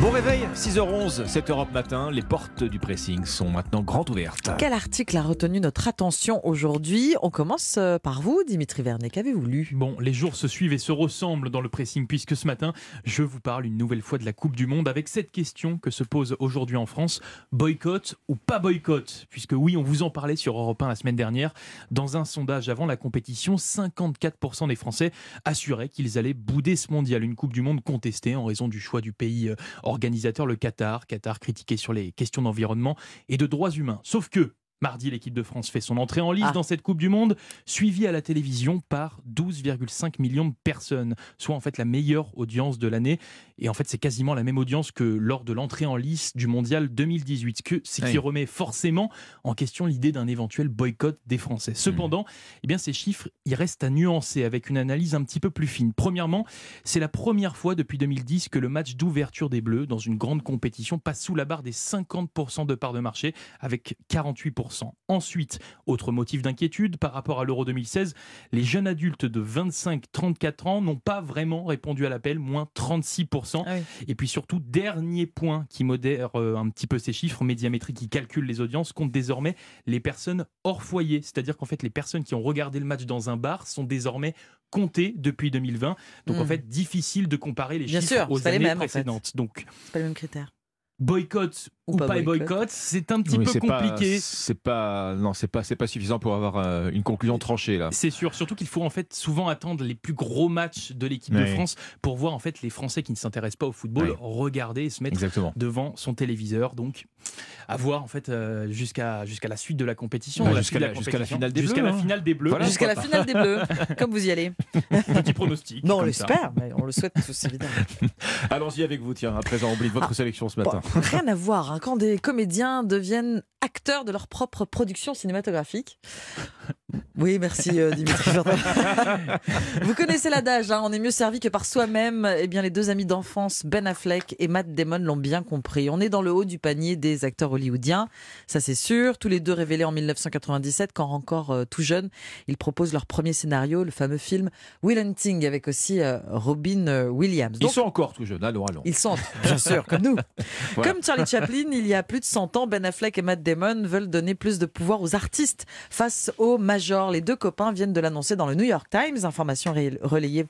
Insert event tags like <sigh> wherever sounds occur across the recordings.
Bon réveil, 6h11, 7 Europe matin, les portes du pressing sont maintenant grandes ouvertes. Quel article a retenu notre attention aujourd'hui? On commence euh, par vous, Dimitri Vernet. Qu'avez-vous lu? Bon, les jours se suivent et se ressemblent dans le pressing, puisque ce matin, je vous parle une nouvelle fois de la Coupe du Monde avec cette question que se pose aujourd'hui en France boycott ou pas boycott? Puisque oui, on vous en parlait sur Europe 1 la semaine dernière. Dans un sondage avant la compétition, 54% des Français assuraient qu'ils allaient bouder ce mondial. Une Coupe du Monde contestée en raison du choix du pays euh, organisateur, le Qatar. Qatar critiqué sur les questions d'environnement et de droits humains. Sauf que Mardi, l'équipe de France fait son entrée en lice Ah. dans cette Coupe du Monde, suivie à la télévision par 12,5 millions de personnes, soit en fait la meilleure audience de l'année. Et en fait, c'est quasiment la même audience que lors de l'entrée en lice du Mondial 2018, ce que- qui remet forcément en question l'idée d'un éventuel boycott des Français. Cependant, eh bien, ces chiffres, ils restent à nuancer avec une analyse un petit peu plus fine. Premièrement, c'est la première fois depuis 2010 que le match d'ouverture des Bleus dans une grande compétition passe sous la barre des 50% de part de marché avec 48%. Ensuite, autre motif d'inquiétude par rapport à l'Euro 2016, les jeunes adultes de 25-34 ans n'ont pas vraiment répondu à l'appel, moins 36%. Ah oui. Et puis surtout, dernier point qui modère euh, un petit peu ces chiffres, Médiamétrie qui calcule les audiences, compte désormais les personnes hors foyer. C'est-à-dire qu'en fait, les personnes qui ont regardé le match dans un bar sont désormais comptées depuis 2020. Donc en Mm. fait, difficile de comparer les Bien chiffres sûr, aux pas les années mêmes, en fait. précédentes. Donc C'est pas le même critère. boycott ou, Ou pas, pas boycott, boycott. c'est un petit Oui, peu compliqué. C'est pas, non, c'est pas, c'est pas suffisant pour avoir euh, une conclusion tranchée là. C'est sûr, surtout qu'il faut en fait souvent attendre les plus gros matchs de l'équipe de. France pour voir en fait les Français qui ne s'intéressent pas au football Oui. regarder et se mettre Exactement. devant son téléviseur. Donc, à voir en fait euh, jusqu'à jusqu'à la suite de la compétition, Bah, jusqu'à la- jusqu'à finale des Jusqu'à Bleus, la hein. finale des Bleus. Voilà. Jusqu'à la finale des Bleus, <laughs> comme vous y allez. Petit pronostic. Non, on l'espère, mais on le souhaite tous, évidemment. <laughs> Allons-y avec vous, tiens. À présent, on oublie Ah. votre sélection ce matin. Bon, rien à voir. hein. Quand des comédiens deviennent acteurs de leur propre production cinématographique. Oui, merci euh, <laughs> Dimitri. Vous connaissez l'adage, hein, on est mieux servi que par soi-même. Eh bien, les deux amis d'enfance, Ben Affleck et Matt Damon, l'ont bien compris. On est dans le haut du panier des acteurs hollywoodiens, ça c'est sûr. Tous les deux révélés en 1997, quand encore euh, tout jeunes, ils proposent leur premier scénario, le fameux film Will Hunting, avec aussi euh, Robin Williams. Ils sont encore tout jeunes. Allons, allons. Ils sont, bien sûr, comme nous. <laughs> Voilà. Comme Charlie Chaplin, il y a plus de 100 ans, Ben Affleck et Matt Damon veulent donner plus de pouvoir aux artistes face aux majors. Les deux copains viennent de l'annoncer dans le New York Times, information relayée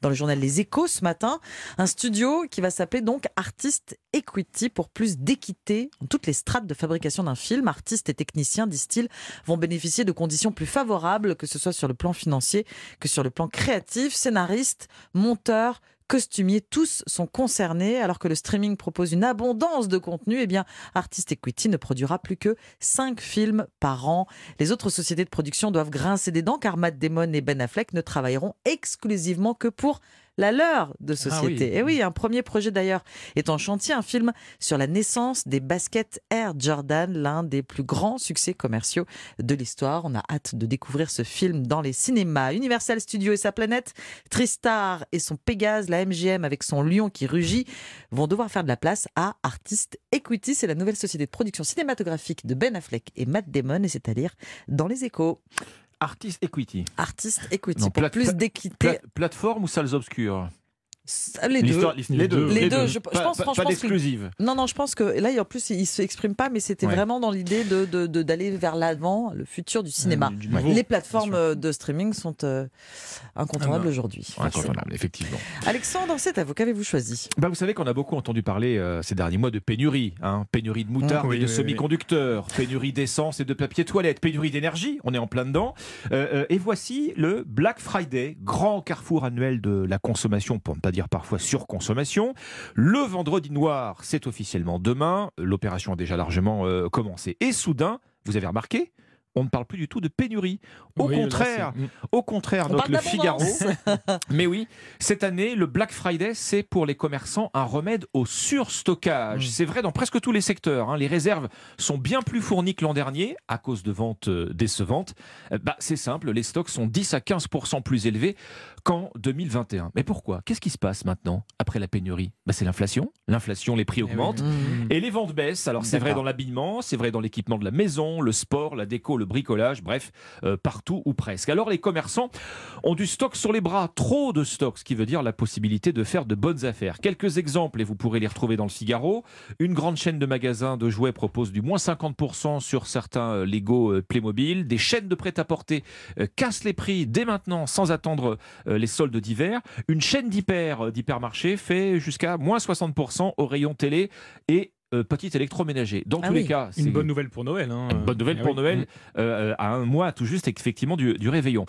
dans le journal Les Échos ce matin. Un studio qui va s'appeler donc Artist Equity pour plus d'équité dans toutes les strates de fabrication d'un film. Artistes et techniciens, disent-ils, vont bénéficier de conditions plus favorables, que ce soit sur le plan financier que sur le plan créatif. Scénaristes, monteurs, costumiers, tous sont concernés. Alors que le streaming propose une abondance de contenu, eh bien, Artist Equity ne produira plus que 5 films par an. Les autres sociétés de production doivent grincer des dents car Matt Damon et Ben Affleck ne travailleront exclusivement que pour la leur de société. oui. Et oui, un premier projet d'ailleurs est en chantier, un film sur la naissance des baskets Air Jordan, l'un des plus grands succès commerciaux de l'histoire. On a hâte de découvrir ce film dans les cinémas. Universal Studios et sa planète, Tristar et son Pégase, la MGM avec son lion qui rugit, vont devoir faire de la place à Artist Equity. C'est la nouvelle société de production cinématographique de Ben Affleck et Matt Damon et c'est à lire dans les échos. Artist Equity. Artist Equity Non, pour plate- plus d'équité. Pla- plateforme ou salles obscures? Les deux. Les deux. Les deux, je- je Pas- pense pas- franchement Pas d'exclusive. Non, non, je pense que là, en plus, il ne s'exprime pas, mais c'était Ouais. vraiment dans l'idée de, de- de- d'aller vers l'avant, le futur du cinéma. Du nouveau, Les plateformes euh, de streaming sont euh, incontournables Ah aujourd'hui. Incontournable, effectivement. Alexandre, c'est à vous. Qu'avez-vous choisi? Bah, vous savez qu'on a beaucoup entendu parler euh, ces derniers mois de pénurie. Hein pénurie de moutarde Oui, et de oui, oui. semi-conducteurs, pénurie d'essence et de papier toilette, pénurie d'énergie, on est en plein dedans. Euh, euh, et voici le Black Friday, grand carrefour annuel de la consommation, pour ne pas dire parfois surconsommation. Le vendredi noir, c'est officiellement demain. L'opération a déjà largement euh, commencé. Et soudain, vous avez remarqué on ne parle plus du tout de pénurie. Au Oui, contraire, c'est- au contraire, On note parle le Figaro. <laughs> Mais oui, cette année, le Black Friday, c'est pour les commerçants un remède au surstockage. Mm. C'est vrai dans presque tous les secteurs. hein. Les réserves sont bien plus fournies que l'an dernier à cause de ventes euh, décevantes. Euh, Bah, c'est simple, les stocks sont 10 à 15% plus élevés qu'en 2021. Mais pourquoi? Qu'est-ce qui se passe maintenant après la pénurie? Bah, C'est l'inflation. L'inflation, les prix Eh oui. augmentent. Mmh. Et les ventes baissent. Alors c'est vrai dans l'habillement, c'est vrai dans l'équipement de la maison, le sport, la déco, bricolage, bref, euh, partout ou presque. Alors les commerçants ont du stock sur les bras, trop de stock, ce qui veut dire la possibilité de faire de bonnes affaires. Quelques exemples, et vous pourrez les retrouver dans le Figaro. Une grande chaîne de magasins de jouets propose du moins 50% sur certains euh, Lego euh, Playmobil. Des chaînes de prêt-à-porter cassent les prix dès maintenant sans attendre les soldes d'hiver. Une chaîne d'hyper, d'hypermarché fait jusqu'à moins 60% au rayon télé et euh, petit électroménager. Dans Ah tous oui. les cas, c'est Une bonne nouvelle pour Noël. hein. une bonne nouvelle Eh pour oui. Noël euh, à un mois tout juste effectivement du, du réveillon.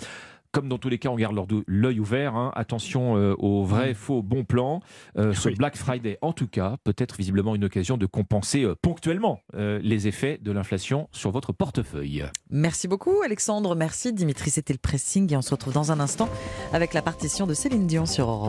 Comme dans tous les cas, on garde l'œil ouvert. hein. Attention euh, aux vrais, faux, bons plans. Euh, ce Oui. Black Friday, en tout cas, peut être visiblement une occasion de compenser euh, ponctuellement euh, les effets de l'inflation sur votre portefeuille. Merci beaucoup Alexandre, merci Dimitri, c'était le pressing et on se retrouve dans un instant avec la partition de Céline Dion sur Europe.